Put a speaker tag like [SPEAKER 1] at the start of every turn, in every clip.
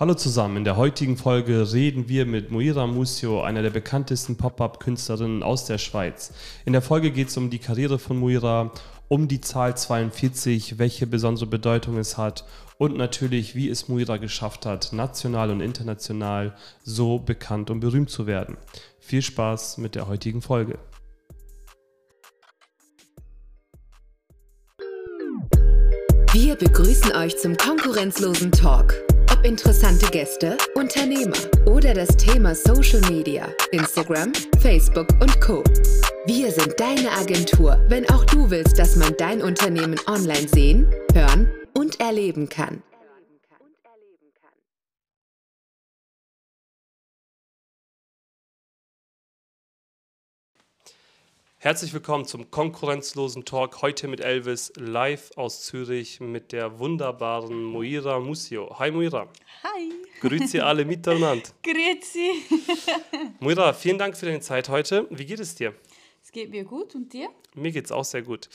[SPEAKER 1] Hallo zusammen, in der heutigen Folge reden wir mit Moira Musio, einer der bekanntesten Pop-Up-Künstlerinnen aus der Schweiz. In der Folge geht es um die Karriere von Moira, um die Zahl 42, welche besondere Bedeutung es hat und natürlich, wie es Moira geschafft hat, national und international so bekannt und berühmt zu werden. Viel Spaß mit der heutigen Folge.
[SPEAKER 2] Wir begrüßen euch zum konkurrenzlosen Talk. Ob interessante Gäste, Unternehmer oder das Thema Social Media, Instagram, Facebook und Co. Wir sind deine Agentur, wenn auch du willst, dass man dein Unternehmen online sehen, hören und erleben kann.
[SPEAKER 1] Herzlich willkommen zum konkurrenzlosen Talk. Heute mit Elvis live aus Zürich mit der wunderbaren Moira Musio. Hi Moira.
[SPEAKER 3] Hi.
[SPEAKER 1] Grüezi alle miteinander.
[SPEAKER 3] Grüezi.
[SPEAKER 1] Moira, vielen Dank für deine Zeit heute. Wie geht es dir?
[SPEAKER 3] Es geht mir gut und dir?
[SPEAKER 1] Mir geht es auch sehr gut.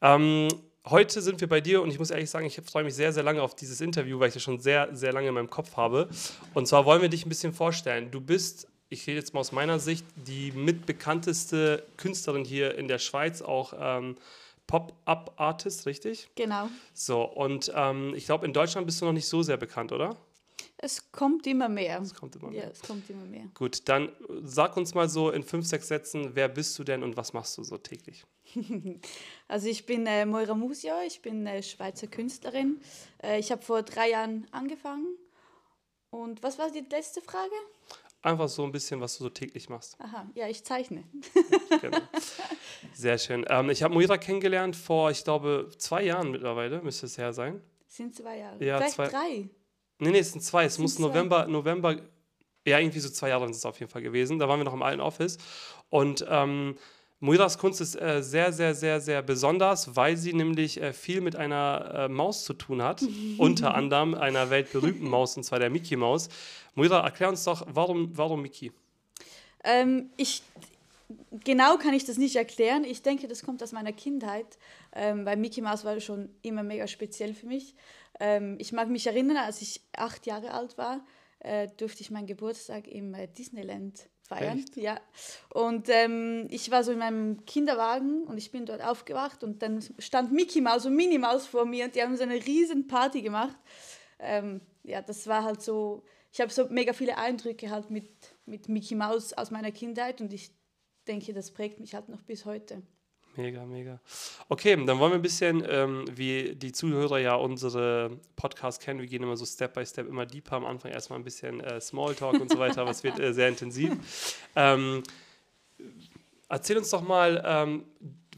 [SPEAKER 1] Ähm, heute sind wir bei dir und ich muss ehrlich sagen, ich freue mich sehr, sehr lange auf dieses Interview, weil ich das schon sehr, sehr lange in meinem Kopf habe. Und zwar wollen wir dich ein bisschen vorstellen. Du bist ich rede jetzt mal aus meiner Sicht, die mitbekannteste Künstlerin hier in der Schweiz, auch ähm, Pop-Up-Artist, richtig?
[SPEAKER 3] Genau.
[SPEAKER 1] So, und ähm, ich glaube, in Deutschland bist du noch nicht so sehr bekannt, oder?
[SPEAKER 3] Es kommt immer mehr.
[SPEAKER 1] Es kommt immer mehr.
[SPEAKER 3] Ja, es kommt immer mehr.
[SPEAKER 1] Gut, dann sag uns mal so in fünf, sechs Sätzen, wer bist du denn und was machst du so täglich?
[SPEAKER 3] also ich bin äh, Moira Musio, ich bin äh, Schweizer Künstlerin. Äh, ich habe vor drei Jahren angefangen. Und was war die letzte Frage?
[SPEAKER 1] Einfach so ein bisschen, was du so täglich machst.
[SPEAKER 3] Aha, ja, ich zeichne.
[SPEAKER 1] genau. Sehr schön. Ähm, ich habe Moira kennengelernt vor, ich glaube, zwei Jahren mittlerweile, müsste es her sein.
[SPEAKER 3] Sind zwei Jahre.
[SPEAKER 1] Ja,
[SPEAKER 3] Vielleicht
[SPEAKER 1] zwei.
[SPEAKER 3] drei.
[SPEAKER 1] Nee, nee, es sind zwei. Es
[SPEAKER 3] Sind
[SPEAKER 1] muss
[SPEAKER 3] zwei.
[SPEAKER 1] November, November, ja, irgendwie so zwei Jahre sind es auf jeden Fall gewesen. Da waren wir noch im alten Office. Und ähm, Moiras Kunst ist äh, sehr, sehr, sehr, sehr besonders, weil sie nämlich äh, viel mit einer äh, Maus zu tun hat. unter anderem einer weltberühmten Maus, und zwar der Mickey Maus. Moira, erklär uns doch, warum, warum Mickey?
[SPEAKER 3] Ähm, ich, genau kann ich das nicht erklären. Ich denke, das kommt aus meiner Kindheit, ähm, weil Mickey Mouse war schon immer mega speziell für mich. Ähm, ich mag mich erinnern, als ich acht Jahre alt war, äh, durfte ich meinen Geburtstag im äh, Disneyland feiern.
[SPEAKER 1] Echt?
[SPEAKER 3] Ja. Und ähm, ich war so in meinem Kinderwagen und ich bin dort aufgewacht und dann stand Mickey Mouse und Minnie Mouse vor mir und die haben so eine riesen Party gemacht. Ähm, ja, das war halt so, ich habe so mega viele Eindrücke halt mit, mit Mickey Mouse aus meiner Kindheit und ich denke, das prägt mich halt noch bis heute.
[SPEAKER 1] Mega, mega. Okay, dann wollen wir ein bisschen, ähm, wie die Zuhörer ja unsere Podcasts kennen, wir gehen immer so Step by Step immer deeper. Am Anfang erstmal ein bisschen äh, Smalltalk und so weiter, aber es wird äh, sehr intensiv. Ähm, erzähl uns doch mal, ähm,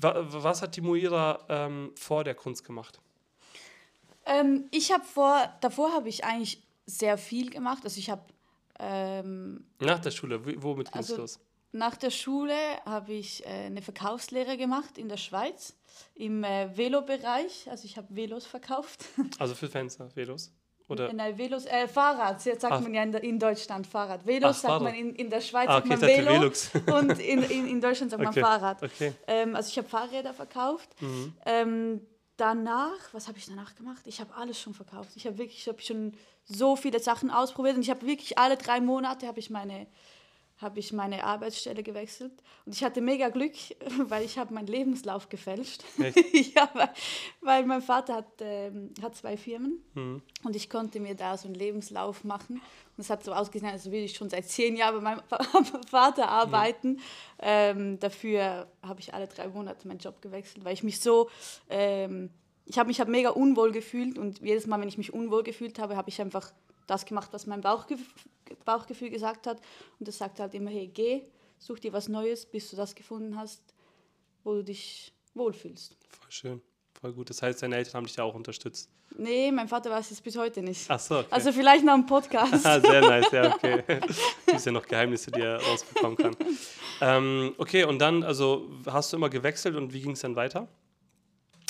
[SPEAKER 1] wa was hat die Moira ähm, vor der Kunst gemacht?
[SPEAKER 3] Ähm, ich habe vor, davor habe ich eigentlich sehr viel gemacht. Also ich habe ähm,
[SPEAKER 1] Nach der Schule, womit ging es
[SPEAKER 3] Also-
[SPEAKER 1] los?
[SPEAKER 3] Nach der Schule habe ich äh, eine Verkaufslehre gemacht in der Schweiz im äh, Velobereich. Also ich habe Velos verkauft.
[SPEAKER 1] Also für Fenster, Velos? Oder?
[SPEAKER 3] Nein, Velos, äh, Fahrrad, jetzt sagt
[SPEAKER 1] Ah.
[SPEAKER 3] man ja in, Deutschland Fahrrad. Velos
[SPEAKER 1] Ach,
[SPEAKER 3] sagt
[SPEAKER 1] Fahrrad.
[SPEAKER 3] man in, in der Schweiz
[SPEAKER 1] Ah,
[SPEAKER 3] sagt
[SPEAKER 1] okay, ich
[SPEAKER 3] man Velo
[SPEAKER 1] Velux.
[SPEAKER 3] und in, in, in Deutschland sagt
[SPEAKER 1] Okay,
[SPEAKER 3] man Fahrrad.
[SPEAKER 1] okay.
[SPEAKER 3] Ähm, also ich habe Fahrräder verkauft.
[SPEAKER 1] Mhm.
[SPEAKER 3] Ähm, danach, was habe ich danach gemacht? Ich habe alles schon verkauft. Ich habe wirklich, ich habe schon so viele Sachen ausprobiert und ich habe wirklich alle drei Monate habe ich meine habe ich meine Arbeitsstelle gewechselt und ich hatte mega Glück, weil ich habe meinen Lebenslauf gefälscht. Ja, weil, weil mein Vater hat, ähm, hat zwei Firmen
[SPEAKER 1] Mhm.
[SPEAKER 3] und ich konnte mir da so einen Lebenslauf machen. Und es hat so ausgesehen, als würde ich schon seit zehn Jahren bei meinem Vater arbeiten. Ähm, dafür habe ich alle drei Monate meinen Job gewechselt, weil ich mich so, ähm, ich habe mich hab mega unwohl gefühlt und jedes Mal, wenn ich mich unwohl gefühlt habe, habe ich einfach das gemacht, was mein Bauchgef Bauchgefühl gesagt hat. Und das sagt halt immer, hey, geh, such dir was Neues, bis du das gefunden hast, wo du dich wohlfühlst.
[SPEAKER 1] Voll schön, voll gut. Das heißt, deine Eltern haben dich da auch unterstützt.
[SPEAKER 3] Nee, mein Vater weiß es bis heute nicht.
[SPEAKER 1] Ach so, okay.
[SPEAKER 3] Also vielleicht noch im Podcast.
[SPEAKER 1] Ah, sehr nice, ja, okay. Gibt ja noch Geheimnisse, die er rausbekommen kann. Ähm, okay, und dann, also hast du immer gewechselt und wie ging es dann weiter?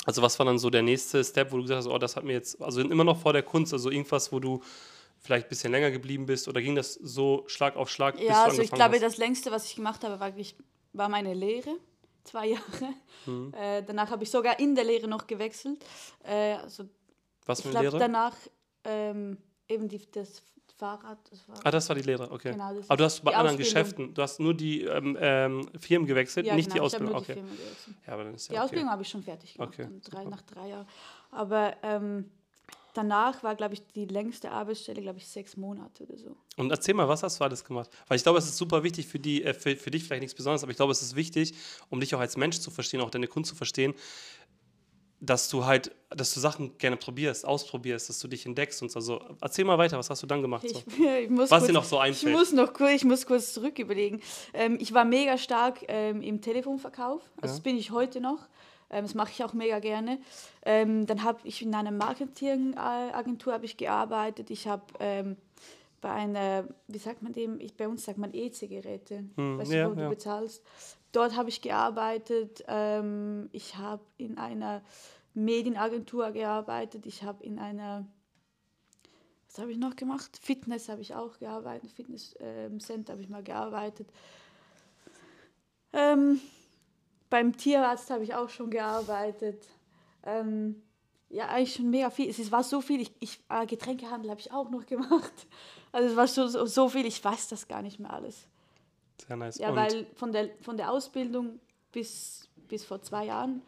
[SPEAKER 1] Also was war dann so der nächste Step, wo du gesagt hast, oh, das hat mir jetzt, also immer noch vor der Kunst, also irgendwas, wo du vielleicht ein bisschen länger geblieben bist oder ging das so Schlag auf Schlag,
[SPEAKER 3] Ja, also ich glaube,
[SPEAKER 1] hast?
[SPEAKER 3] das längste, was ich gemacht habe, war, war meine Lehre. Zwei Jahre.
[SPEAKER 1] Mhm.
[SPEAKER 3] Äh, danach habe ich sogar in der Lehre noch gewechselt. Äh, also
[SPEAKER 1] Was für eine
[SPEAKER 3] glaube,
[SPEAKER 1] Lehre?
[SPEAKER 3] danach ähm, eben die, das Fahrrad. Das war
[SPEAKER 1] Ah, das war die Lehre, okay.
[SPEAKER 3] Genau,
[SPEAKER 1] Aber du hast bei
[SPEAKER 3] die
[SPEAKER 1] anderen
[SPEAKER 3] Ausbildung.
[SPEAKER 1] Geschäften, du hast nur die ähm, ähm, Firmen gewechselt,
[SPEAKER 3] ja,
[SPEAKER 1] nicht
[SPEAKER 3] genau,
[SPEAKER 1] die Ausbildung.
[SPEAKER 3] die
[SPEAKER 1] okay.
[SPEAKER 3] Gewechselt.
[SPEAKER 1] Ja, aber dann ist
[SPEAKER 3] Die
[SPEAKER 1] ja okay.
[SPEAKER 3] Ausbildung habe ich schon fertig gemacht,
[SPEAKER 1] Okay,
[SPEAKER 3] drei, nach drei Jahren. Aber ähm, danach war, glaube ich, die längste Arbeitsstelle, glaube ich, sechs Monate oder so.
[SPEAKER 1] Und erzähl mal, was hast du alles gemacht? Weil ich glaube, es ist super wichtig für, die, äh, für, für dich vielleicht nichts Besonderes, aber ich glaube, es ist wichtig, um dich auch als Mensch zu verstehen, auch deine Kunst zu verstehen, dass du halt, dass du Sachen gerne probierst, ausprobierst, dass du dich entdeckst und so. Also, erzähl mal weiter, was hast du dann gemacht? So?
[SPEAKER 3] Ich, ich
[SPEAKER 1] Was
[SPEAKER 3] kurz,
[SPEAKER 1] dir noch so
[SPEAKER 3] Ich
[SPEAKER 1] einfällt.
[SPEAKER 3] muss noch kurz, ich muss kurz zurück überlegen. Ähm, ich war mega stark ähm, im Telefonverkauf. Also
[SPEAKER 1] Ja.
[SPEAKER 3] das bin ich heute noch. Ähm, das mache ich auch mega gerne. Ähm, dann habe ich in einer Marketingagentur ich gearbeitet. Ich habe ähm, bei einer, wie sagt man dem? Ich, bei uns sagt man E-Zigarette.
[SPEAKER 1] Hm,
[SPEAKER 3] weißt
[SPEAKER 1] ja,
[SPEAKER 3] du, wo
[SPEAKER 1] ja.
[SPEAKER 3] du bezahlst. Dort habe ich gearbeitet. Ähm, ich habe in einer Medienagentur gearbeitet. Ich habe in einer was habe ich noch gemacht? Fitness habe ich auch gearbeitet, Fitnesscenter habe ich mal gearbeitet. Ähm, beim Tierarzt habe ich auch schon gearbeitet. Ähm, ja, eigentlich schon mega viel. Es war so viel. Ich, ich, äh, Getränkehandel habe ich auch noch gemacht. Also es war so, so, so viel, ich weiß das gar nicht mehr alles.
[SPEAKER 1] Sehr nice.
[SPEAKER 3] Ja,
[SPEAKER 1] und
[SPEAKER 3] weil von der, von der Ausbildung bis, bis vor zwei Jahren,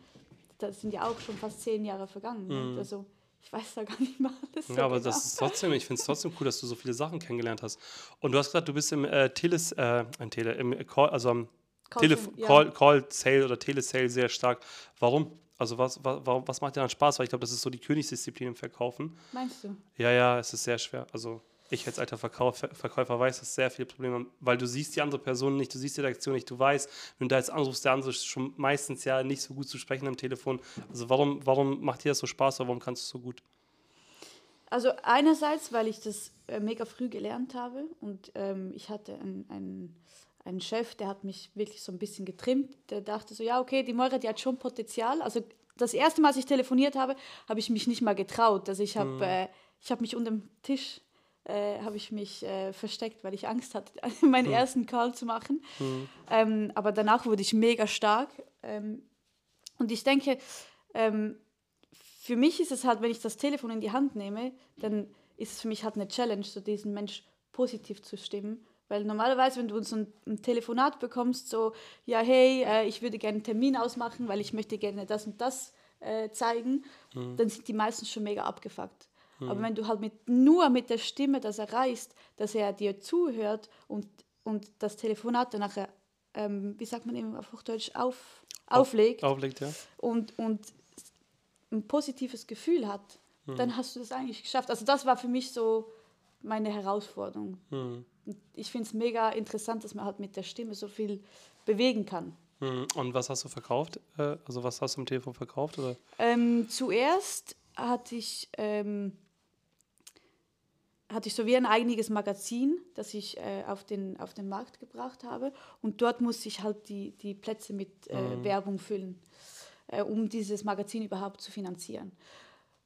[SPEAKER 3] da sind ja auch schon fast zehn Jahre vergangen. ne? Also ich weiß da gar nicht mehr alles. so
[SPEAKER 1] Mhm. ja, aber
[SPEAKER 3] genau.
[SPEAKER 1] das ist trotzdem, ich finde es trotzdem cool, dass du so viele Sachen kennengelernt hast. Und du hast gesagt, du bist im äh, Teles, äh, ein Tele, im also am Telef
[SPEAKER 3] ja.
[SPEAKER 1] Call, Call Sale oder Telesale sehr stark. Warum? Also was, was, was macht dir dann Spaß? Weil ich glaube, das ist so die Königsdisziplin im Verkaufen.
[SPEAKER 3] Meinst du?
[SPEAKER 1] Ja, ja, es ist sehr schwer. Also ich als alter Verkauf, Ver- Verkäufer weiß, dass sehr viele Probleme haben, weil du siehst die andere Person nicht, du siehst die Reaktion nicht, du weißt, wenn du da jetzt anrufst, der andere ist schon meistens ja nicht so gut zu sprechen am Telefon. Also warum, warum macht dir das so Spaß oder warum kannst du es so gut?
[SPEAKER 3] Also einerseits, weil ich das äh, mega früh gelernt habe und ähm, ich hatte einen, einen Chef, der hat mich wirklich so ein bisschen getrimmt. Der dachte so, ja okay, die Moira, die hat schon Potenzial. Also das erste Mal, als ich telefoniert habe, habe ich mich nicht mal getraut. Also ich habe äh, ich habe mich unter dem Tisch äh, habe ich mich äh, versteckt, weil ich Angst hatte, meinen ersten Call zu machen. Ähm, aber danach wurde ich mega stark. Ähm, und ich denke, ähm, für mich ist es halt, wenn ich das Telefon in die Hand nehme, dann ist es für mich halt eine Challenge, so diesen Mensch positiv zu stimmen. Weil normalerweise, wenn du so ein, ein Telefonat bekommst, so, ja, hey, äh, ich würde gerne einen Termin ausmachen, weil ich möchte gerne das und das äh, zeigen, dann sind die meisten schon mega abgefuckt. Aber wenn du halt mit, nur mit der Stimme das erreichst, dass er dir zuhört und, und das Telefonat dann nachher, ähm, wie sagt man eben auf Hochdeutsch, auf, auflegt,
[SPEAKER 1] Auflegt, ja.
[SPEAKER 3] und, und ein positives Gefühl hat, dann hast du das eigentlich geschafft. Also das war für mich so meine Herausforderung. Und ich finde es mega interessant, dass man halt mit der Stimme so viel bewegen kann.
[SPEAKER 1] Hm, Und was hast du verkauft? Äh, Also was hast du am Telefon verkauft? Oder?
[SPEAKER 3] Ähm, zuerst hatte ich, ähm, hatte ich so wie ein eigenes Magazin, das ich äh, auf, den, auf den Markt gebracht habe. Und dort musste ich halt die, die Plätze mit äh, Werbung füllen, äh, um dieses Magazin überhaupt zu finanzieren.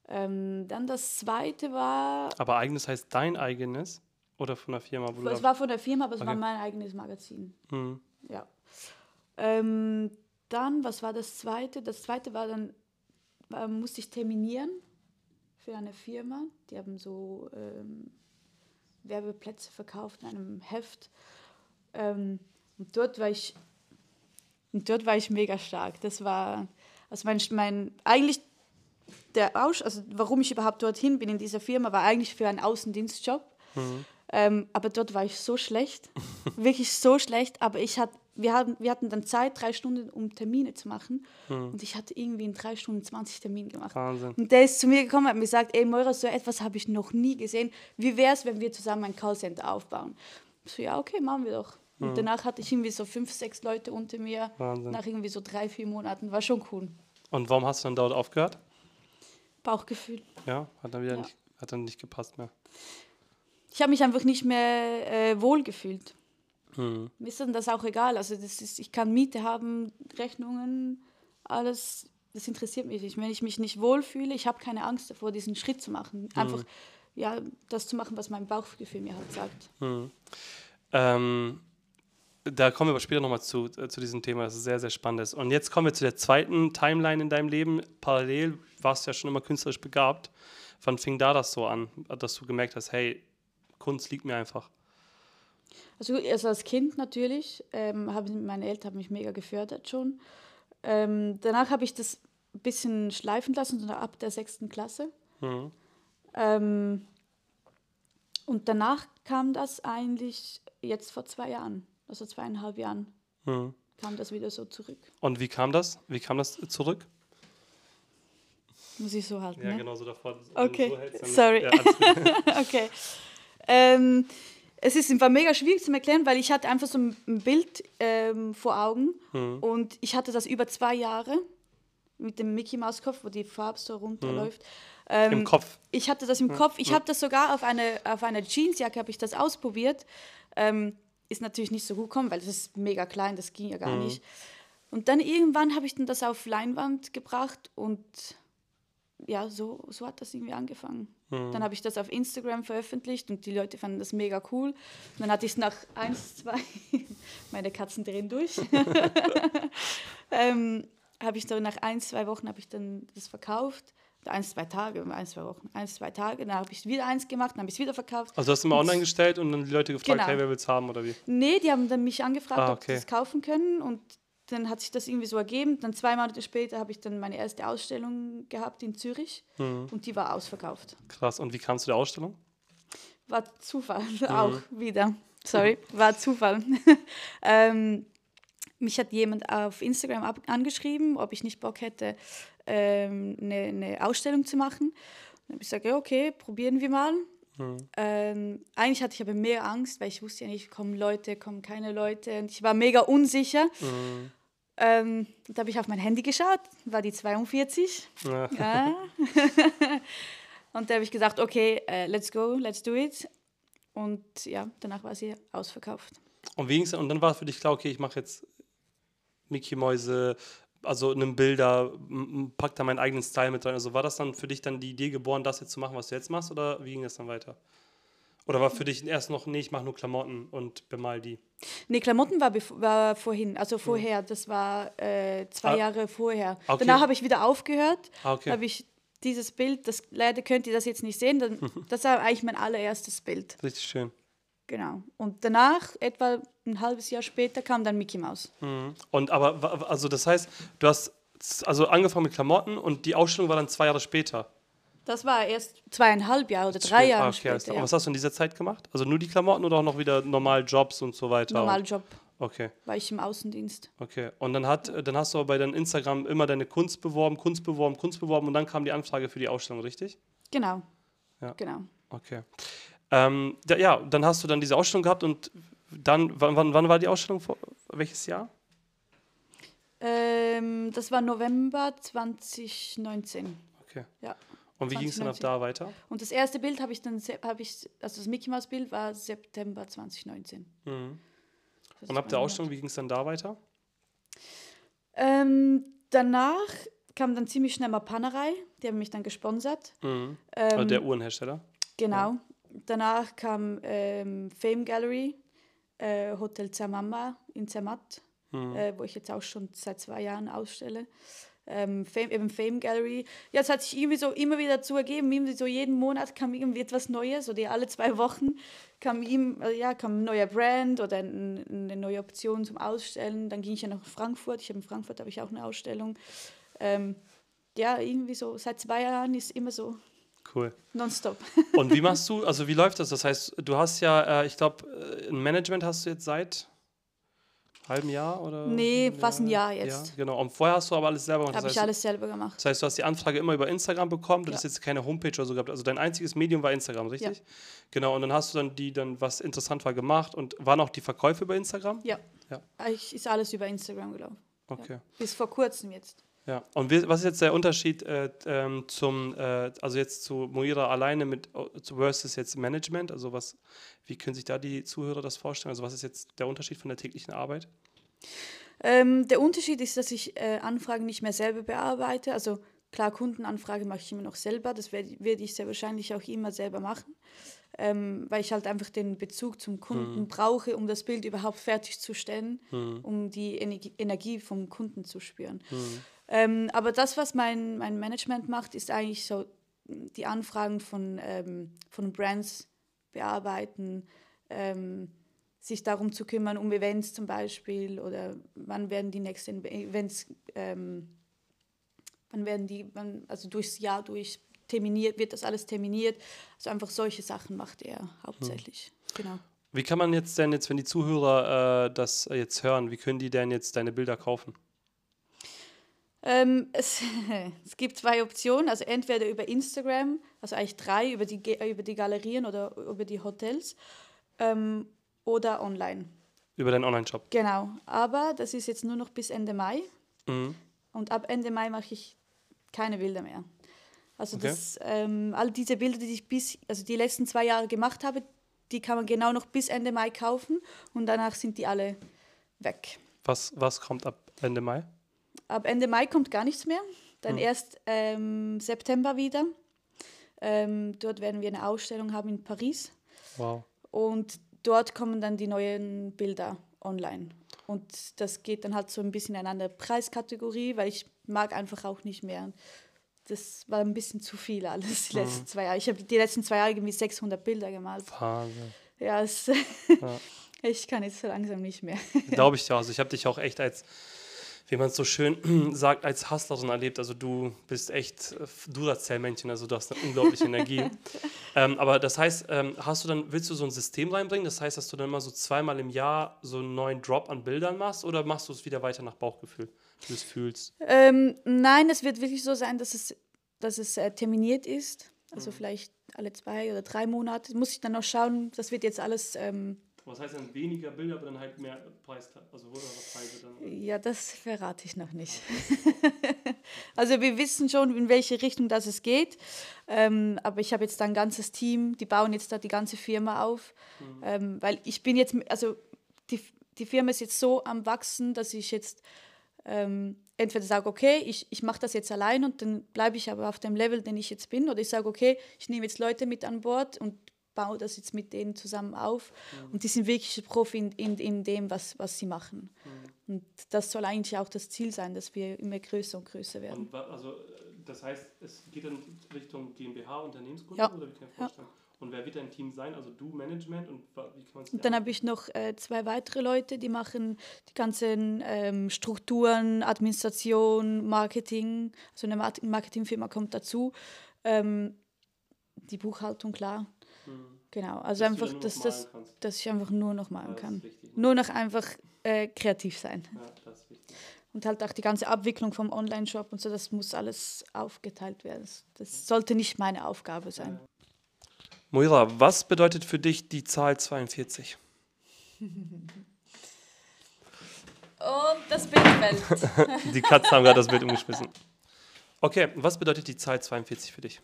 [SPEAKER 3] Ähm, dann das zweite war,
[SPEAKER 1] Aber eigenes heißt dein eigenes oder von der Firma? Wo
[SPEAKER 3] es war von der Firma, aber es war
[SPEAKER 1] Okay.
[SPEAKER 3] mein eigenes Magazin.
[SPEAKER 1] Hm.
[SPEAKER 3] Ja. Ähm, dann, was war das zweite? Das zweite war dann, äh, musste ich terminieren für eine Firma. Die haben so ähm, Werbeplätze verkauft in einem Heft. Ähm, und dort war ich, und dort war ich mega stark. Das war, also mein, mein eigentlich der Aus, also warum ich überhaupt dorthin bin in dieser Firma, war eigentlich für einen Außendienstjob. Ähm, aber dort war ich so schlecht, wirklich so schlecht. Aber ich hat, wir, hatten, wir hatten dann Zeit, drei Stunden, um Termine zu machen. Und ich hatte irgendwie in drei Stunden 20 Termine gemacht.
[SPEAKER 1] Wahnsinn.
[SPEAKER 3] Und der ist zu mir gekommen und hat mir gesagt, ey Moira, so etwas habe ich noch nie gesehen. Wie wäre es, wenn wir zusammen ein Callcenter aufbauen? Ich so, ja, okay, machen wir doch. Und danach hatte ich irgendwie so fünf, sechs Leute unter mir.
[SPEAKER 1] Wahnsinn.
[SPEAKER 3] Nach irgendwie so drei, vier Monaten. War schon cool.
[SPEAKER 1] Und warum hast du dann dort aufgehört?
[SPEAKER 3] Bauchgefühl.
[SPEAKER 1] Ja, hat dann wieder
[SPEAKER 3] Ja.
[SPEAKER 1] nicht, hat dann nicht gepasst mehr.
[SPEAKER 3] Ich habe mich einfach nicht mehr äh, wohl gefühlt.
[SPEAKER 1] Hm.
[SPEAKER 3] Mir ist dann das auch egal. Also das ist, ich kann Miete haben, Rechnungen, alles. Das interessiert mich nicht. Wenn ich mich nicht wohlfühle, ich habe keine Angst davor, diesen Schritt zu machen. Einfach ja, das zu machen, was mein Bauchgefühl mir halt sagt.
[SPEAKER 1] Ähm, da kommen wir aber später nochmal zu, äh, zu diesem Thema, das ist sehr, sehr spannend. ist. Und jetzt kommen wir zu der zweiten Timeline in deinem Leben. Parallel warst du ja schon immer künstlerisch begabt. Wann fing da das so an, dass du gemerkt hast, hey, Kunst liegt mir einfach?
[SPEAKER 3] Also, also als Kind natürlich, ähm, haben meine Eltern haben mich mega gefördert schon. Ähm, danach habe ich das ein bisschen schleifen lassen, so ab der sechsten Klasse.
[SPEAKER 1] Mhm.
[SPEAKER 3] Ähm, und danach kam das eigentlich jetzt vor zwei Jahren, also zweieinhalb Jahren,
[SPEAKER 1] Mhm.
[SPEAKER 3] kam das wieder so zurück.
[SPEAKER 1] Und wie kam das? Wie kam das zurück?
[SPEAKER 3] Muss ich so halten, ne?
[SPEAKER 1] genau so davor.
[SPEAKER 3] Okay, sorry.
[SPEAKER 1] Ja,
[SPEAKER 3] okay. Ähm, es ist einfach mega schwierig zu erklären, weil ich hatte einfach so ein Bild ähm, vor Augen
[SPEAKER 1] Mhm.
[SPEAKER 3] und ich hatte das über zwei Jahre mit dem Mickey Maus Kopf, wo die Farbe so runterläuft. Ähm,
[SPEAKER 1] Mhm. Im Kopf.
[SPEAKER 3] Ich hatte das im Kopf. Ich habe das sogar auf eine auf einer Jeansjacke habe ich das ausprobiert. Ähm, ist natürlich nicht so gut gekommen, weil das ist mega klein, das ging ja gar
[SPEAKER 1] Mhm.
[SPEAKER 3] nicht. Und dann irgendwann habe ich dann das auf Leinwand gebracht und ja, so, so hat das irgendwie angefangen.
[SPEAKER 1] Mhm.
[SPEAKER 3] Dann habe ich das auf Instagram veröffentlicht und die Leute fanden das mega cool. Und dann hatte ich es nach eins, zwei, meine Katzen drehen durch. ähm, habe ich dann nach ein, zwei Wochen habe ich dann das verkauft. Eins, zwei Tage, eins, zwei Wochen, eins, zwei Tage. Dann habe ich wieder eins gemacht, dann habe ich es wieder verkauft.
[SPEAKER 1] Also hast du mal online gestellt und dann die Leute gefragt,
[SPEAKER 3] Genau.
[SPEAKER 1] hey, wer will's haben oder wie?
[SPEAKER 3] Nee, die haben dann mich angefragt,
[SPEAKER 1] Ah,
[SPEAKER 3] ob sie
[SPEAKER 1] okay.
[SPEAKER 3] das kaufen können und dann hat sich das irgendwie so ergeben. Dann zwei Monate später habe ich dann meine erste Ausstellung gehabt in Zürich
[SPEAKER 1] Mhm.
[SPEAKER 3] und die war ausverkauft.
[SPEAKER 1] Krass. Und wie kamst du der Ausstellung?
[SPEAKER 3] War Zufall
[SPEAKER 1] Mhm.
[SPEAKER 3] auch wieder. Sorry, war Zufall. ähm, mich hat jemand auf Instagram ab angeschrieben, ob ich nicht Bock hätte, ähm, eine, eine Ausstellung zu machen. Dann habe ich gesagt, ja, okay, probieren wir mal. Ähm, eigentlich hatte ich aber mehr Angst, weil ich wusste ja nicht, kommen Leute, kommen keine Leute. Und ich war mega unsicher. Ähm, da habe ich auf mein Handy geschaut, war die 42.
[SPEAKER 1] Ja.
[SPEAKER 3] Ja. und da habe ich gesagt, okay, äh, let's go, let's do it. Und ja, danach war sie ausverkauft.
[SPEAKER 1] Und, wie ging's dann? und dann war für dich klar, okay, ich mache jetzt Mickey Mäuse, also einen Bilder, pack da meinen eigenen Style mit rein. Also war das dann für dich dann die Idee geboren, das jetzt zu machen, was du jetzt machst, oder wie ging das dann weiter? Oder war für dich erst noch, nee, ich mache nur Klamotten und bemal die?
[SPEAKER 3] Nee, Klamotten war, war vorhin, also vorher, das war äh, zwei
[SPEAKER 1] Ah.
[SPEAKER 3] Jahre vorher.
[SPEAKER 1] Okay.
[SPEAKER 3] Danach habe ich wieder aufgehört,
[SPEAKER 1] Ah, okay.
[SPEAKER 3] habe ich dieses Bild, das leider könnt ihr das jetzt nicht sehen, dann, das war eigentlich mein allererstes Bild.
[SPEAKER 1] Richtig schön.
[SPEAKER 3] Genau. Und danach, etwa ein halbes Jahr später, kam dann Mickey Mouse.
[SPEAKER 1] Mhm. Und aber, also das heißt, du hast also angefangen mit Klamotten und die Ausstellung war dann zwei Jahre später.
[SPEAKER 3] Das war erst zweieinhalb Jahre oder drei
[SPEAKER 1] Ah,
[SPEAKER 3] Jahre später.
[SPEAKER 1] klar.
[SPEAKER 3] Ja.
[SPEAKER 1] Was hast du in dieser Zeit gemacht? Also nur die Klamotten oder auch noch wieder normal Jobs und so weiter?
[SPEAKER 3] Normaler Job,
[SPEAKER 1] Okay,
[SPEAKER 3] war ich im Außendienst.
[SPEAKER 1] okay. Und dann, hat, dann hast du aber bei deinem Instagram immer deine Kunst beworben, Kunst beworben, Kunst beworben und dann kam die Anfrage für die Ausstellung, richtig?
[SPEAKER 3] Genau.
[SPEAKER 1] Ja.
[SPEAKER 3] Genau.
[SPEAKER 1] Okay. Ähm, da, ja, dann hast du dann diese Ausstellung gehabt und dann, wann, wann, wann war die Ausstellung? Vor, welches Jahr?
[SPEAKER 3] Ähm, das war November 2019.
[SPEAKER 1] Okay.
[SPEAKER 3] Ja.
[SPEAKER 1] Und wie ging es dann ab
[SPEAKER 3] 2019.
[SPEAKER 1] da weiter?
[SPEAKER 3] Und das erste Bild habe ich dann, habe ich, also das Mickey Mouse Bild war September 2019.
[SPEAKER 1] Mhm. Und ab der Ausstellung, wie ging es dann da weiter?
[SPEAKER 3] Ähm, danach kam dann ziemlich schnell mal Panerei, die haben mich dann gesponsert.
[SPEAKER 1] Mhm.
[SPEAKER 3] Ähm,
[SPEAKER 1] Also der Uhrenhersteller.
[SPEAKER 3] Genau. Danach kam ähm, Fame Gallery, äh, Hotel Zamamba in Zermatt,
[SPEAKER 1] Mhm.
[SPEAKER 3] äh, wo ich jetzt auch schon seit zwei Jahren ausstelle. Ähm, Fame, eben Fame Gallery. Ja, es hat sich irgendwie so immer wieder dazu ergeben, irgendwie so jeden Monat kam irgendwie etwas Neues oder alle zwei Wochen kam ihm, äh, ja, kam ein neuer Brand oder ein, eine neue Option zum Ausstellen. Dann ging ich ja nach Frankfurt. Ich habe in Frankfurt habe ich auch eine Ausstellung. Ähm, ja, irgendwie so seit zwei Jahren ist immer so
[SPEAKER 1] Cool.
[SPEAKER 3] nonstop.
[SPEAKER 1] Und wie machst du, also wie läuft das? Das heißt, du hast ja, äh, ich glaube, ein Management hast du jetzt seit halbem Jahr oder?
[SPEAKER 3] Nee, fast ein Jahr jetzt.
[SPEAKER 1] Ja, genau. Und vorher hast du aber alles selber gemacht.
[SPEAKER 3] Habe ich
[SPEAKER 1] heißt,
[SPEAKER 3] alles selber gemacht.
[SPEAKER 1] das heißt, du hast die Anfrage immer über Instagram bekommen, du
[SPEAKER 3] Ja.
[SPEAKER 1] hast jetzt keine Homepage oder so gehabt. Also dein einziges Medium war Instagram, richtig? Genau, und dann hast du dann die dann, was interessant war, gemacht und waren auch die Verkäufe über Instagram?
[SPEAKER 3] Ja.
[SPEAKER 1] Ja.
[SPEAKER 3] Ich, ist alles über Instagram gelaufen.
[SPEAKER 1] Okay.
[SPEAKER 3] Bis vor kurzem jetzt.
[SPEAKER 1] Ja, und was ist jetzt der Unterschied äh, ähm, zum, äh, also jetzt zu Moira alleine mit zu versus jetzt Management? Also was, wie können sich da die Zuhörer das vorstellen? Also was ist jetzt der Unterschied von der täglichen Arbeit?
[SPEAKER 3] Ähm, der Unterschied ist, dass ich äh, Anfragen nicht mehr selber bearbeite. Also klar, Kundenanfrage mache ich immer noch selber. Das werde werd ich sehr wahrscheinlich auch immer selber machen. Ähm, weil ich halt einfach den Bezug zum Kunden brauche, um das Bild überhaupt fertigzustellen, um die Energie, Energie vom Kunden zu spüren. Ähm, aber das, was mein, mein Management macht, ist eigentlich so die Anfragen von, ähm, von Brands bearbeiten, ähm, sich darum zu kümmern, um Events zum Beispiel oder wann werden die nächsten Events, ähm, wann werden die, wann, also durchs Jahr durch terminiert, wird das alles terminiert. Also einfach solche Sachen macht er hauptsächlich. Hm. Genau.
[SPEAKER 1] Wie kann man jetzt denn jetzt, wenn die Zuhörer äh, das jetzt hören, wie können die denn jetzt deine Bilder kaufen?
[SPEAKER 3] Ähm, es, es, gibt zwei Optionen, also entweder über Instagram, also eigentlich drei, über die, über die Galerien oder über die Hotels ähm, oder online.
[SPEAKER 1] Über deinen Online-Shop?
[SPEAKER 3] Genau, aber das ist jetzt nur noch bis Ende Mai mhm. und ab Ende Mai mache ich keine Bilder mehr. Also okay. das, ähm, all diese Bilder, die ich bis, also die letzten zwei Jahre gemacht habe, die kann man genau noch bis Ende Mai kaufen und danach sind die alle weg.
[SPEAKER 1] Was, was kommt ab Ende Mai?
[SPEAKER 3] Ab Ende Mai kommt gar nichts mehr. Dann hm. erst ähm, September wieder. Ähm, dort werden wir eine Ausstellung haben in Paris.
[SPEAKER 1] Wow.
[SPEAKER 3] Und dort kommen dann die neuen Bilder online. Und das geht dann halt so ein bisschen in eine andere Preiskategorie, weil ich mag einfach auch nicht mehr. Das war ein bisschen zu viel alles die mhm. letzten zwei Jahre. Ich habe die letzten zwei Jahre irgendwie 600 Bilder gemalt.
[SPEAKER 1] Wahnsinn.
[SPEAKER 3] Ja, es, ja. ich kann jetzt so langsam nicht mehr.
[SPEAKER 1] Glaube ich dir. Also ich habe dich auch echt als wie man es so schön sagt, als Hustlerin erlebt. Also du bist echt äh, du das Zellmännchen, also du hast eine unglaubliche Energie. ähm, aber das heißt, ähm, hast du dann, willst du so ein System reinbringen? Das heißt, dass du dann immer so zweimal im Jahr so einen neuen Drop an Bildern machst oder machst du es wieder weiter nach Bauchgefühl, wie du es fühlst?
[SPEAKER 3] Ähm, nein, es wird wirklich so sein, dass es, dass es äh, terminiert ist. Also mhm. vielleicht alle zwei oder drei Monate. Muss ich dann noch schauen, das wird jetzt alles ähm,
[SPEAKER 1] was heißt dann weniger Bilder, aber dann halt mehr Preis, also höhere Preise dann?
[SPEAKER 3] Ja, das verrate ich noch nicht. also wir wissen schon, in welche Richtung das es geht, ähm, aber ich habe jetzt da ein ganzes Team, die bauen jetzt da die ganze Firma auf, mhm. ähm, weil ich bin jetzt, also die, die Firma ist jetzt so am wachsen, dass ich jetzt ähm, entweder sage, okay, ich, ich mache das jetzt allein und dann bleibe ich aber auf dem Level, den ich jetzt bin, oder ich sage, okay, ich nehme jetzt Leute mit an Bord und baue das jetzt mit denen zusammen auf. Mhm. Und die sind wirklich Profi in, in, in dem, was, was sie machen. Mhm. Und das soll eigentlich auch das Ziel sein, dass wir immer größer und größer werden.
[SPEAKER 1] Und, also, das heißt, es geht dann Richtung GmbH, Unternehmensgründung? Ja. Oder wie kann ich vorstellen? Ja. Und wer wird dein Team sein? Also du Management und wie kann man
[SPEAKER 3] Und dann habe ich noch äh, zwei weitere Leute, die machen die ganzen ähm, Strukturen, Administration, Marketing. Also eine Marketingfirma kommt dazu. Ähm, die Buchhaltung, klar. Genau, also dass einfach, dass, das, dass ich einfach nur noch malen kann. Wichtig, ne? Nur noch einfach äh, kreativ sein. Ja. Und halt auch die ganze Abwicklung vom Online-Shop und so, das muss alles aufgeteilt werden. Das sollte nicht meine Aufgabe sein.
[SPEAKER 1] Moira, was bedeutet für dich die Zahl 42?
[SPEAKER 3] Und das Bild fällt.
[SPEAKER 1] die Katzen haben gerade das Bild umgeschmissen. Okay, was bedeutet die Zahl 42 für dich?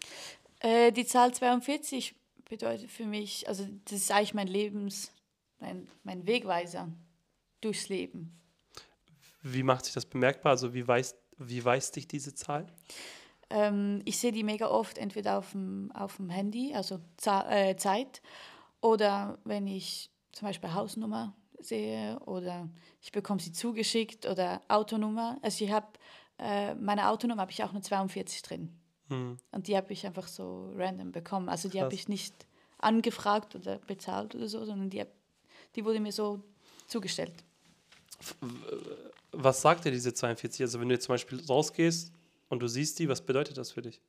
[SPEAKER 3] Äh, die Zahl 42 bedeutet für mich, also das ist eigentlich mein Lebens, mein, mein Wegweiser durchs Leben.
[SPEAKER 1] Wie macht sich das bemerkbar? Also wie weist, wie weist dich diese Zahl?
[SPEAKER 3] Ähm, ich sehe die mega oft entweder auf dem, auf dem Handy, also äh, Zeit, oder wenn ich zum Beispiel Hausnummer sehe oder ich bekomme sie zugeschickt oder Autonummer. Also ich habe äh, meine Autonummer habe ich auch nur 42 drin. Mhm. Und die habe ich einfach so random bekommen. Also die habe ich nicht angefragt oder bezahlt oder so, sondern die, die wurde mir so zugestellt.
[SPEAKER 1] Was sagt dir diese 42? Also wenn du jetzt zum Beispiel rausgehst und du siehst die, was bedeutet das für dich?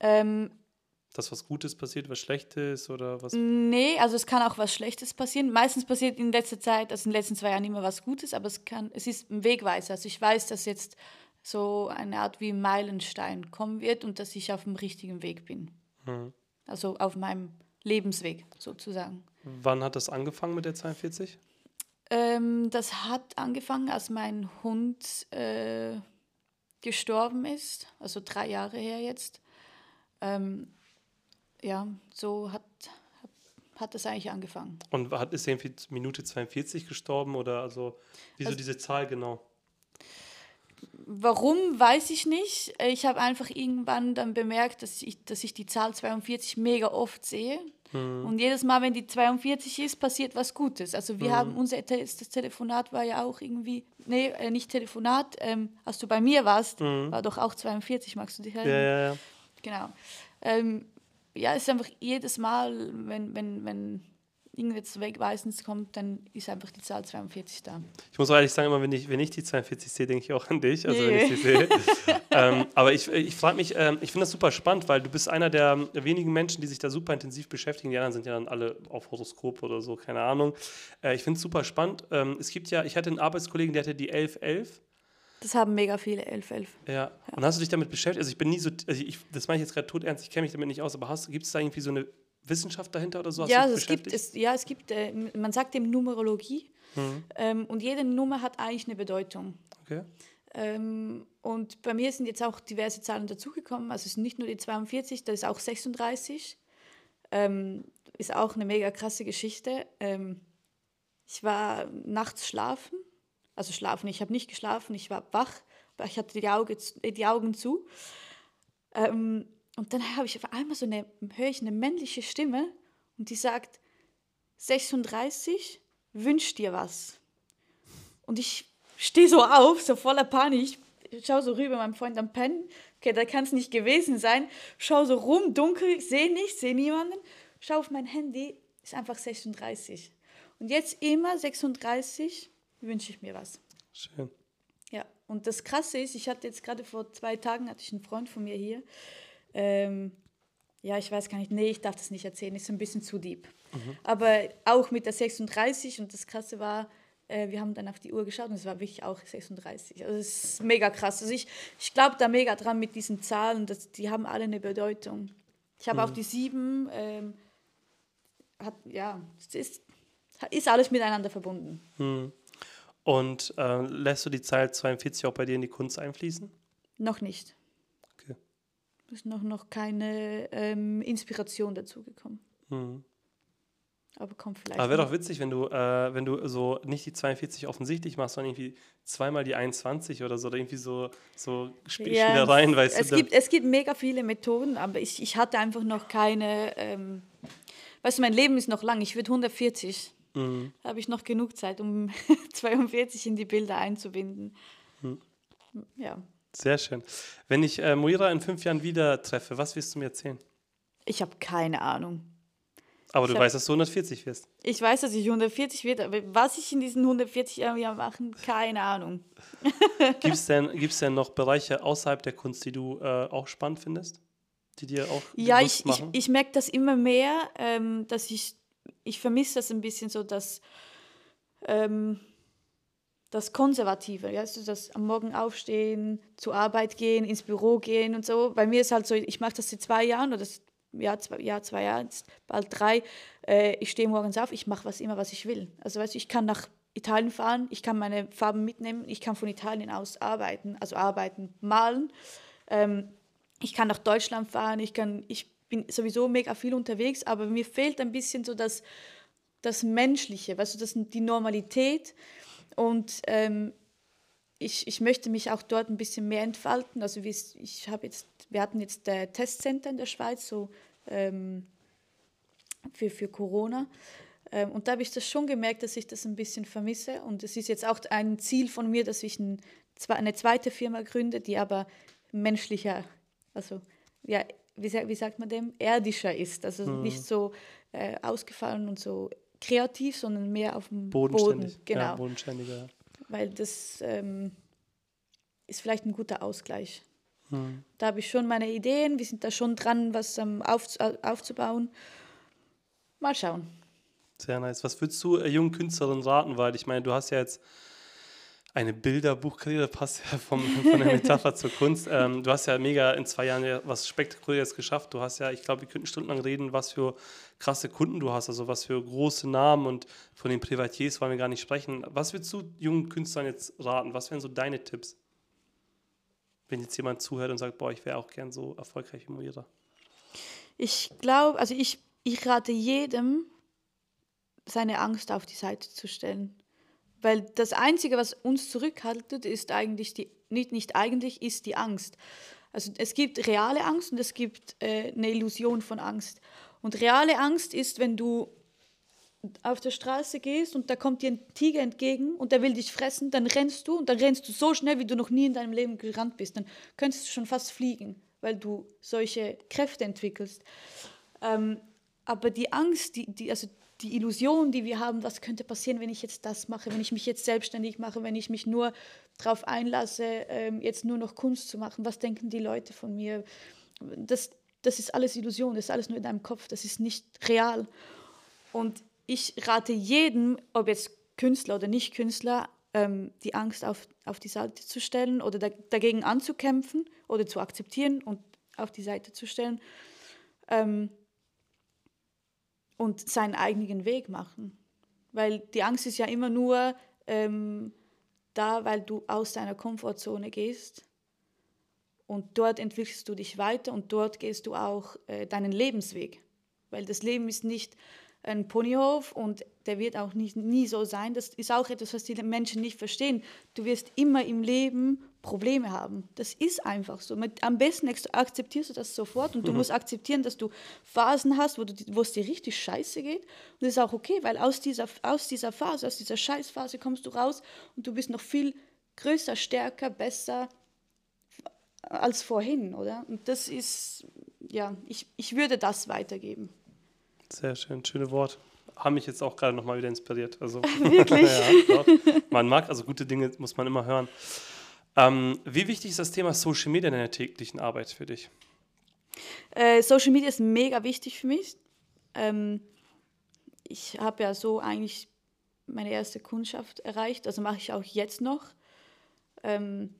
[SPEAKER 3] Ähm,
[SPEAKER 1] dass was Gutes passiert, was Schlechtes oder was?
[SPEAKER 3] Nee, also es kann auch was Schlechtes passieren. Meistens passiert in letzter Zeit, also in den letzten zwei Jahren immer was Gutes, aber es kann, es ist ein Wegweiser. Also ich weiß, dass jetzt so eine Art wie Meilenstein kommen wird und dass ich auf dem richtigen Weg bin. Mhm. Also auf meinem Lebensweg sozusagen.
[SPEAKER 1] Wann hat das angefangen mit der 42?
[SPEAKER 3] Ähm, das hat angefangen, als mein Hund äh, gestorben ist, also drei Jahre her jetzt. Ähm, ja, so hat, hat, hat das eigentlich angefangen.
[SPEAKER 1] Und hat, ist er in Minute 42 gestorben oder also wieso also, diese Zahl genau?
[SPEAKER 3] Warum, weiß ich nicht. Ich habe einfach irgendwann dann bemerkt, dass ich, dass ich die Zahl 42 mega oft sehe. Mhm. Und jedes Mal, wenn die 42 ist, passiert was Gutes. Also wir mhm. haben, unser das Telefonat war ja auch irgendwie, nee, äh, nicht Telefonat, ähm, als du bei mir warst, mhm. war doch auch 42, magst du dich erinnern?
[SPEAKER 1] Ja, ja, ja.
[SPEAKER 3] Genau. Ähm, ja, es ist einfach jedes Mal, wenn, wenn, wenn irgendetwas Wegweisendes kommt, dann ist einfach die Zahl 42 da.
[SPEAKER 1] Ich muss auch ehrlich sagen, immer wenn ich, wenn ich die 42 sehe, denke ich auch an dich, also wenn ich sie sehe. ähm, aber ich, ich frage mich, ähm, ich finde das super spannend, weil du bist einer der wenigen Menschen, die sich da super intensiv beschäftigen. Die anderen sind ja dann alle auf Horoskop oder so, keine Ahnung. Äh, ich finde es super spannend. Ähm, es gibt ja, ich hatte einen Arbeitskollegen, der hatte die 1111.
[SPEAKER 3] Das haben mega viele 1111.
[SPEAKER 1] Ja. ja. Und hast du dich damit beschäftigt? Also ich bin nie so, also ich, das meine ich jetzt gerade tot ernst, ich kenne mich damit nicht aus, aber gibt es da irgendwie so eine Wissenschaft dahinter oder so?
[SPEAKER 3] Hast ja, also es gibt, es, ja, es gibt, äh, man sagt dem Numerologie mhm. ähm, und jede Nummer hat eigentlich eine Bedeutung.
[SPEAKER 1] Okay.
[SPEAKER 3] Ähm, und bei mir sind jetzt auch diverse Zahlen dazugekommen. Also es sind nicht nur die 42, da ist auch 36. Ähm, ist auch eine mega krasse Geschichte. Ähm, ich war nachts schlafen, also schlafen, ich habe nicht geschlafen, ich war wach, aber ich hatte die, Auge, die Augen zu. Ähm, und dann habe ich auf einmal so eine, höre ich eine männliche Stimme und die sagt, 36, wünsch dir was. Und ich stehe so auf, so voller Panik, ich schaue so rüber, mein Freund am Pennen, okay, da kann es nicht gewesen sein, schaue so rum, dunkel, sehe nicht, sehe niemanden, schaue auf mein Handy, ist einfach 36. Und jetzt immer 36 wünsche ich mir was.
[SPEAKER 1] Schön.
[SPEAKER 3] Ja, und das Krasse ist, ich hatte jetzt gerade vor zwei Tagen, hatte ich einen Freund von mir hier, ähm, ja, ich weiß gar nicht, nee, ich darf das nicht erzählen, ist ein bisschen zu deep. Mhm. Aber auch mit der 36 und das Krasse war, äh, wir haben dann auf die Uhr geschaut und es war wirklich auch 36. Also es ist mega krass. Also ich, ich glaube da mega dran mit diesen Zahlen, dass, die haben alle eine Bedeutung. Ich habe mhm. auch die sieben, ähm, hat, ja, es ist, ist alles miteinander verbunden.
[SPEAKER 1] Mhm. Und äh, lässt du die Zahl 42 auch bei dir in die Kunst einfließen?
[SPEAKER 3] Noch nicht ist noch, noch keine ähm, Inspiration dazu gekommen. Mhm. Aber kommt vielleicht.
[SPEAKER 1] Aber wäre doch witzig, wenn du, äh, wenn du so nicht die 42 offensichtlich machst, sondern irgendwie zweimal die 21 oder so, oder irgendwie so, so Sp ja, Spielereien, weißt
[SPEAKER 3] es
[SPEAKER 1] du.
[SPEAKER 3] Gibt, es gibt mega viele Methoden, aber ich, ich hatte einfach noch keine. Ähm, weißt du, mein Leben ist noch lang, ich würde 140. Mhm. Da habe ich noch genug Zeit, um 42 in die Bilder einzubinden. Mhm. Ja.
[SPEAKER 1] Sehr schön. Wenn ich äh, Moira in fünf Jahren wieder treffe, was wirst du mir erzählen?
[SPEAKER 3] Ich habe keine Ahnung.
[SPEAKER 1] Aber du hab, weißt, dass du 140 wirst.
[SPEAKER 3] Ich weiß, dass ich 140 werde, aber was ich in diesen 140 Jahren machen, keine Ahnung.
[SPEAKER 1] Gibt es denn, gibt's denn noch Bereiche außerhalb der Kunst, die du äh, auch spannend findest? Die dir auch
[SPEAKER 3] Ja, ich, ich, ich merke das immer mehr, ähm, dass ich, ich vermisse das ein bisschen so, dass ähm, das Konservative, ja, also das am Morgen aufstehen, zur Arbeit gehen, ins Büro gehen und so. Bei mir ist halt so, ich mache das seit zwei Jahren oder das, ja, zwei, ja, zwei Jahre, bald drei. Äh, ich stehe morgens auf, ich mache was immer, was ich will. Also weißt du, ich kann nach Italien fahren, ich kann meine Farben mitnehmen, ich kann von Italien aus arbeiten, also arbeiten, malen. Ähm, ich kann nach Deutschland fahren, ich kann, ich bin sowieso mega viel unterwegs, aber mir fehlt ein bisschen so das, das Menschliche, weißt du, das, die Normalität. Und ähm, ich, ich möchte mich auch dort ein bisschen mehr entfalten. Also ich habe jetzt, wir hatten jetzt der Testcenter in der Schweiz, so ähm, für, für Corona. Ähm, und da habe ich das schon gemerkt, dass ich das ein bisschen vermisse. Und es ist jetzt auch ein Ziel von mir, dass ich ein, eine zweite Firma gründe, die aber menschlicher, also ja, wie, wie sagt man dem, erdischer ist. Also mhm. nicht so äh, ausgefallen und so kreativ, sondern mehr auf dem Boden.
[SPEAKER 1] Genau. Ja, bodenständiger.
[SPEAKER 3] Weil das ähm, ist vielleicht ein guter Ausgleich. Hm. Da habe ich schon meine Ideen, wir sind da schon dran, was ähm, auf, aufzubauen. Mal schauen.
[SPEAKER 1] Sehr nice. Was würdest du äh, jungen Künstlerinnen raten? Weil ich meine, du hast ja jetzt eine Bilderbuchkarriere, passt ja vom, von der Metapher zur Kunst. Ähm, du hast ja mega in zwei Jahren ja was Spektakuläres geschafft. Du hast ja, ich glaube, wir könnten stundenlang reden, was für krasse Kunden du hast, also was für große Namen und von den Privatiers wollen wir gar nicht sprechen. Was würdest du jungen Künstlern jetzt raten? Was wären so deine Tipps? Wenn jetzt jemand zuhört und sagt, boah, ich wäre auch gern so erfolgreich wie Moira.
[SPEAKER 3] Ich glaube, also ich, ich rate jedem, seine Angst auf die Seite zu stellen. Weil das Einzige, was uns zurückhaltet, ist eigentlich die, nicht, nicht eigentlich, ist die Angst. Also es gibt reale Angst und es gibt äh, eine Illusion von Angst. Und reale Angst ist, wenn du auf der Straße gehst und da kommt dir ein Tiger entgegen und der will dich fressen, dann rennst du und dann rennst du so schnell, wie du noch nie in deinem Leben gerannt bist. Dann könntest du schon fast fliegen, weil du solche Kräfte entwickelst. Ähm, aber die Angst, die, die, also die Illusion, die wir haben, was könnte passieren, wenn ich jetzt das mache, wenn ich mich jetzt selbstständig mache, wenn ich mich nur darauf einlasse, ähm, jetzt nur noch Kunst zu machen, was denken die Leute von mir? Das, das ist alles Illusion, das ist alles nur in deinem Kopf, das ist nicht real. Und ich rate jedem, ob jetzt Künstler oder nicht Künstler, ähm, die Angst auf, auf die Seite zu stellen oder da, dagegen anzukämpfen oder zu akzeptieren und auf die Seite zu stellen. Und seinen eigenen Weg machen. Weil die Angst ist ja immer nur ähm, da, weil du aus deiner Komfortzone gehst und dort entwickelst du dich weiter und dort gehst du auch äh, deinen Lebensweg. Weil das Leben ist nicht ein Ponyhof und der wird auch nicht, nie so sein. Das ist auch etwas, was die Menschen nicht verstehen. Du wirst immer im Leben Probleme haben. Das ist einfach so. Mit, am besten akzeptierst du das sofort und du mhm. musst akzeptieren, dass du Phasen hast, wo, du, wo es dir richtig scheiße geht. Und das ist auch okay, weil aus dieser, aus dieser Phase, aus dieser Scheißphase kommst du raus und du bist noch viel größer, stärker, besser als vorhin, oder? Und das ist, ja, ich, ich würde das weitergeben.
[SPEAKER 1] Sehr schön, schöne Wort. Haben mich jetzt auch gerade nochmal wieder inspiriert. Also,
[SPEAKER 3] Wirklich?
[SPEAKER 1] ja, man mag, also gute Dinge muss man immer hören. Ähm, wie wichtig ist das Thema Social Media in deiner täglichen Arbeit für dich?
[SPEAKER 3] Äh, Social Media ist mega wichtig für mich. Ähm, ich habe ja so eigentlich meine erste Kundschaft erreicht, also mache ich auch jetzt noch. Ähm,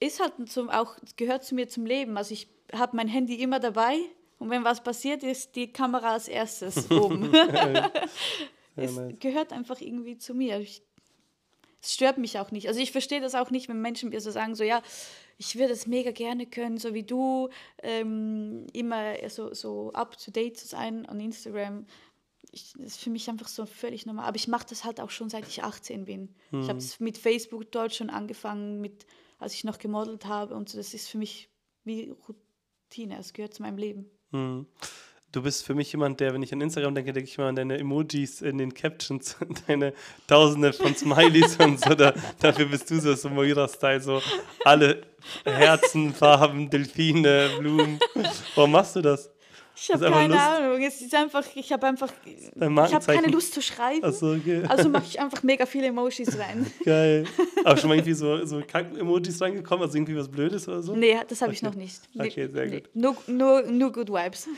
[SPEAKER 3] ist halt zum, auch, gehört zu mir zum Leben. Also ich habe mein Handy immer dabei und wenn was passiert, ist die Kamera als erstes oben. es gehört einfach irgendwie zu mir. Ich es stört mich auch nicht. Also ich verstehe das auch nicht, wenn Menschen mir so sagen, so ja, ich würde es mega gerne können, so wie du, ähm, immer so, so up-to-date zu sein an Instagram. Ich, das ist für mich einfach so völlig normal. Aber ich mache das halt auch schon seit ich 18 bin. Mhm. Ich habe es mit Facebook dort schon angefangen, mit, als ich noch gemodelt habe. Und das ist für mich wie Routine. Es gehört zu meinem Leben.
[SPEAKER 1] Mhm du bist für mich jemand, der, wenn ich an Instagram denke, denke ich mal an deine Emojis in den Captions, deine Tausende von Smileys und so. Da, dafür bist du so, so Moira-Style, so alle Herzen, Farben, Delfine, Blumen. Warum machst du das?
[SPEAKER 3] Ich habe keine Lust. Ahnung. Es ist einfach, ich habe einfach, ich habe keine Lust zu schreiben. So, okay. Also mache ich einfach mega viele Emojis rein.
[SPEAKER 1] Geil. Aber schon mal irgendwie so, so Kack-Emojis reingekommen, also irgendwie was Blödes oder so?
[SPEAKER 3] Nee, das habe okay. ich noch nicht.
[SPEAKER 1] Okay, sehr nee. gut.
[SPEAKER 3] Nur, nur, nur good vibes.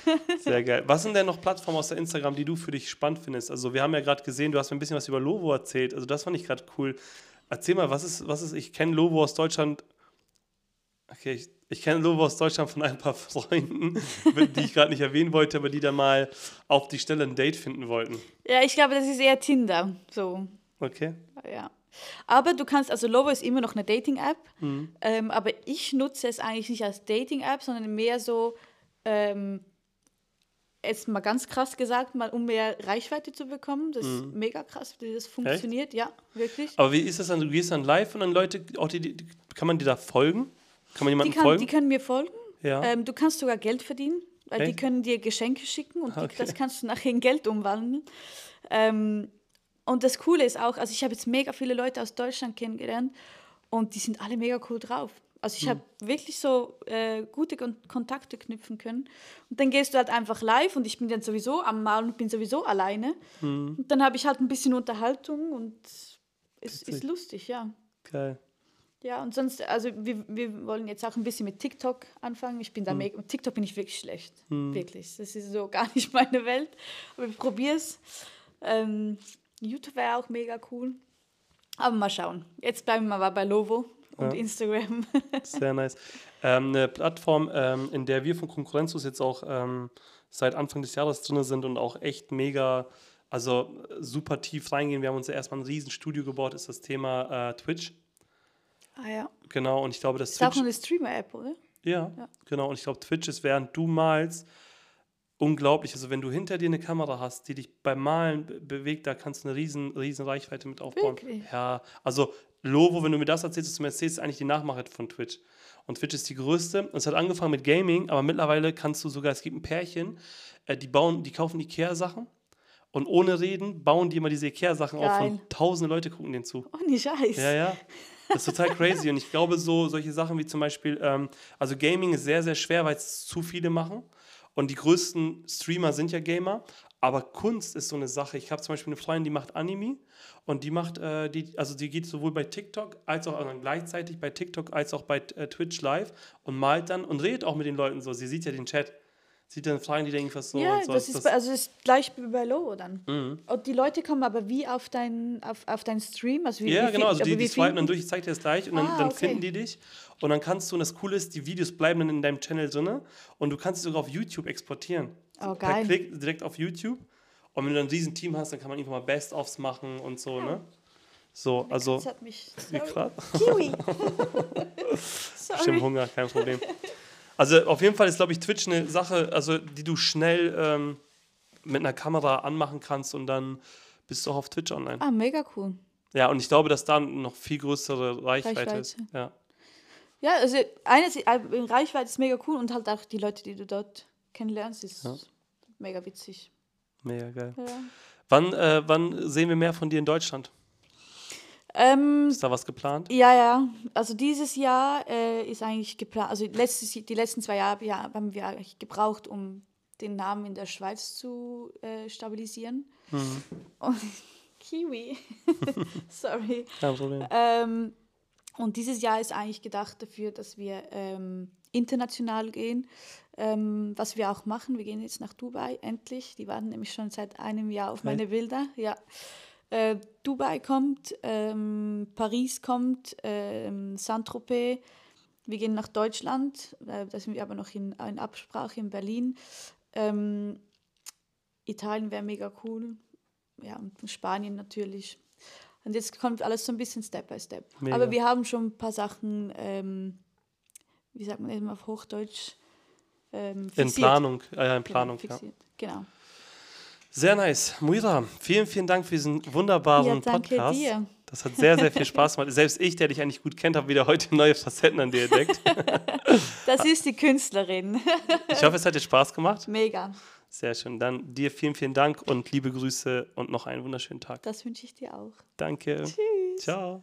[SPEAKER 1] Sehr geil. Was sind denn noch Plattformen aus der Instagram, die du für dich spannend findest? Also wir haben ja gerade gesehen, du hast mir ein bisschen was über Lovo erzählt. Also das fand ich gerade cool. Erzähl mal, was ist, was ist, ich kenne Lovo aus Deutschland. Okay, ich, ich kenne Lobo aus Deutschland von ein paar Freunden, die ich gerade nicht erwähnen wollte, aber die da mal auf die Stelle ein Date finden wollten.
[SPEAKER 3] Ja, ich glaube, das ist eher Tinder. So.
[SPEAKER 1] Okay.
[SPEAKER 3] Ja. Aber du kannst, also Lobo ist immer noch eine Dating-App, mhm. ähm, aber ich nutze es eigentlich nicht als Dating-App, sondern mehr so, ähm, jetzt mal ganz krass gesagt, mal um mehr Reichweite zu bekommen. Das mhm. ist mega krass, wie das funktioniert. Echt? Ja, wirklich.
[SPEAKER 1] Aber wie ist das dann? Du gehst dann live und dann Leute, auch die, die, kann man dir da folgen? Kann man jemandem
[SPEAKER 3] die kann,
[SPEAKER 1] folgen?
[SPEAKER 3] Die können mir folgen.
[SPEAKER 1] Ja.
[SPEAKER 3] Ähm, du kannst sogar Geld verdienen, weil Echt? die können dir Geschenke schicken und okay. die, das kannst du nachher in Geld umwandeln. Ähm, und das Coole ist auch, also ich habe jetzt mega viele Leute aus Deutschland kennengelernt und die sind alle mega cool drauf. Also ich hm. habe wirklich so äh, gute Kon Kontakte knüpfen können. Und dann gehst du halt einfach live und ich bin dann sowieso am Malen und bin sowieso alleine. Hm. Und dann habe ich halt ein bisschen Unterhaltung und es ist lustig, ja.
[SPEAKER 1] Geil.
[SPEAKER 3] Ja, und sonst, also wir, wir wollen jetzt auch ein bisschen mit TikTok anfangen. Ich bin da hm. mega, mit TikTok bin ich wirklich schlecht. Hm. Wirklich. Das ist so gar nicht meine Welt. Aber ich probiere es. Ähm, YouTube wäre auch mega cool. Aber mal schauen. Jetzt bleiben wir mal bei Lovo und ja. Instagram.
[SPEAKER 1] Sehr nice. Ähm, eine Plattform, ähm, in der wir von Konkurrenzlos jetzt auch ähm, seit Anfang des Jahres drin sind und auch echt mega, also super tief reingehen. Wir haben uns ja erstmal ein riesen Studio gebaut, ist das Thema äh, Twitch.
[SPEAKER 3] Ah ja.
[SPEAKER 1] Genau, und ich glaube, das
[SPEAKER 3] ist Twitch, auch eine Streamer-App, oder?
[SPEAKER 1] Ja, ja, genau. Und ich glaube, Twitch ist, während du malst, unglaublich. Also wenn du hinter dir eine Kamera hast, die dich beim Malen bewegt, da kannst du eine riesen, riesen Reichweite mit aufbauen.
[SPEAKER 3] Wirklich?
[SPEAKER 1] Ja, also Lovo, wenn du mir das erzählst, was du mir erzählst, ist eigentlich die Nachmache von Twitch. Und Twitch ist die größte. Es hat angefangen mit Gaming, aber mittlerweile kannst du sogar, es gibt ein Pärchen, äh, die bauen, die kaufen Ikea-Sachen und ohne Reden bauen die immer diese Ikea-Sachen auf und tausende Leute gucken denen zu.
[SPEAKER 3] Oh, nicht scheiß.
[SPEAKER 1] Ja, ja. Das ist total crazy. Und ich glaube, so solche Sachen wie zum Beispiel, ähm, also Gaming ist sehr, sehr schwer, weil es zu viele machen. Und die größten Streamer sind ja Gamer. Aber Kunst ist so eine Sache. Ich habe zum Beispiel eine Freundin, die macht Anime und die macht, äh, die, also die geht sowohl bei TikTok als auch also gleichzeitig bei TikTok als auch bei äh, Twitch live und malt dann und redet auch mit den Leuten so. Sie sieht ja den Chat. Sieht dann Fragen, die denken was so.
[SPEAKER 3] Ja,
[SPEAKER 1] und so.
[SPEAKER 3] das ist, bei- also das ist gleich bei Logo dann.
[SPEAKER 1] Mhm.
[SPEAKER 3] Und die Leute kommen aber wie auf deinen auf, auf dein Stream? Also wie,
[SPEAKER 1] Ja,
[SPEAKER 3] wie
[SPEAKER 1] genau, also die, die swipen dann durch, ich zeig dir das gleich und dann,
[SPEAKER 3] Ah,
[SPEAKER 1] dann
[SPEAKER 3] okay.
[SPEAKER 1] finden die dich und dann kannst du, und das Coole ist, die Videos bleiben dann in deinem Channel drin und du kannst sie sogar auf YouTube exportieren.
[SPEAKER 3] Oh,
[SPEAKER 1] Per
[SPEAKER 3] geil.
[SPEAKER 1] Klick direkt auf YouTube und wenn du dann ein riesen Team hast, dann kann man irgendwann mal Best-ofs machen und so, ne? So, also,
[SPEAKER 3] Das hat mich. Sorry. Kiwi.
[SPEAKER 1] Bestimmt
[SPEAKER 3] sorry.
[SPEAKER 1] Hunger, kein Problem. Also auf jeden Fall ist, glaube ich, Twitch eine Sache, also die du schnell ähm, mit einer Kamera anmachen kannst und dann bist du auch auf Twitch online.
[SPEAKER 3] Ah, mega cool.
[SPEAKER 1] Ja, und ich glaube, dass da noch viel größere Reichweite,
[SPEAKER 3] Reichweite.
[SPEAKER 1] ist. Ja.
[SPEAKER 3] Ja, also eines, äh, Reichweite ist mega cool und halt auch die Leute, die du dort kennenlernst, ist
[SPEAKER 1] Ja.
[SPEAKER 3] mega witzig.
[SPEAKER 1] Mega geil.
[SPEAKER 3] Ja.
[SPEAKER 1] Wann, äh, wann sehen wir mehr von dir in Deutschland?
[SPEAKER 3] Ähm,
[SPEAKER 1] Ist da was geplant?
[SPEAKER 3] ja, ja. Also dieses Jahr äh, ist eigentlich geplant. Also letztes, die letzten zwei Jahre ja, haben wir eigentlich gebraucht, um den Namen in der Schweiz zu äh, stabilisieren.
[SPEAKER 1] Mhm.
[SPEAKER 3] Und Kiwi. Sorry.
[SPEAKER 1] Kein Problem.
[SPEAKER 3] Ähm, und dieses Jahr ist eigentlich gedacht dafür, dass wir ähm, international gehen, ähm, was wir auch machen. Wir gehen jetzt nach Dubai, endlich. Die warten nämlich schon seit einem Jahr auf meine Bilder. Ja. Äh, Dubai kommt, ähm, Paris kommt, ähm, Saint-Tropez. Wir gehen nach Deutschland, äh, da sind wir aber noch in, in Absprache in Berlin. Ähm, Italien wäre mega cool. Ja, und Spanien natürlich. Und jetzt kommt alles so ein bisschen Step by Step.
[SPEAKER 1] Mega.
[SPEAKER 3] Aber wir haben schon ein paar Sachen, ähm, wie sagt man eben auf Hochdeutsch, ähm,
[SPEAKER 1] In
[SPEAKER 3] fixiert.
[SPEAKER 1] Planung. Äh, ja, in
[SPEAKER 3] Genau,
[SPEAKER 1] Planung, ja.
[SPEAKER 3] fixiert. Genau.
[SPEAKER 1] Sehr nice. Muira, vielen, vielen Dank für diesen wunderbaren
[SPEAKER 3] Ja, danke
[SPEAKER 1] Podcast.
[SPEAKER 3] dir.
[SPEAKER 1] Das hat sehr, sehr viel Spaß gemacht. Selbst ich, der dich eigentlich gut kennt, habe wieder heute neue Facetten an dir entdeckt.
[SPEAKER 3] Das ist die Künstlerin.
[SPEAKER 1] Ich hoffe, es hat dir Spaß gemacht.
[SPEAKER 3] Mega.
[SPEAKER 1] Sehr schön. Dann dir vielen, vielen Dank und liebe Grüße und noch einen wunderschönen Tag.
[SPEAKER 3] Das wünsche ich dir auch.
[SPEAKER 1] Danke.
[SPEAKER 3] Tschüss.
[SPEAKER 1] Ciao.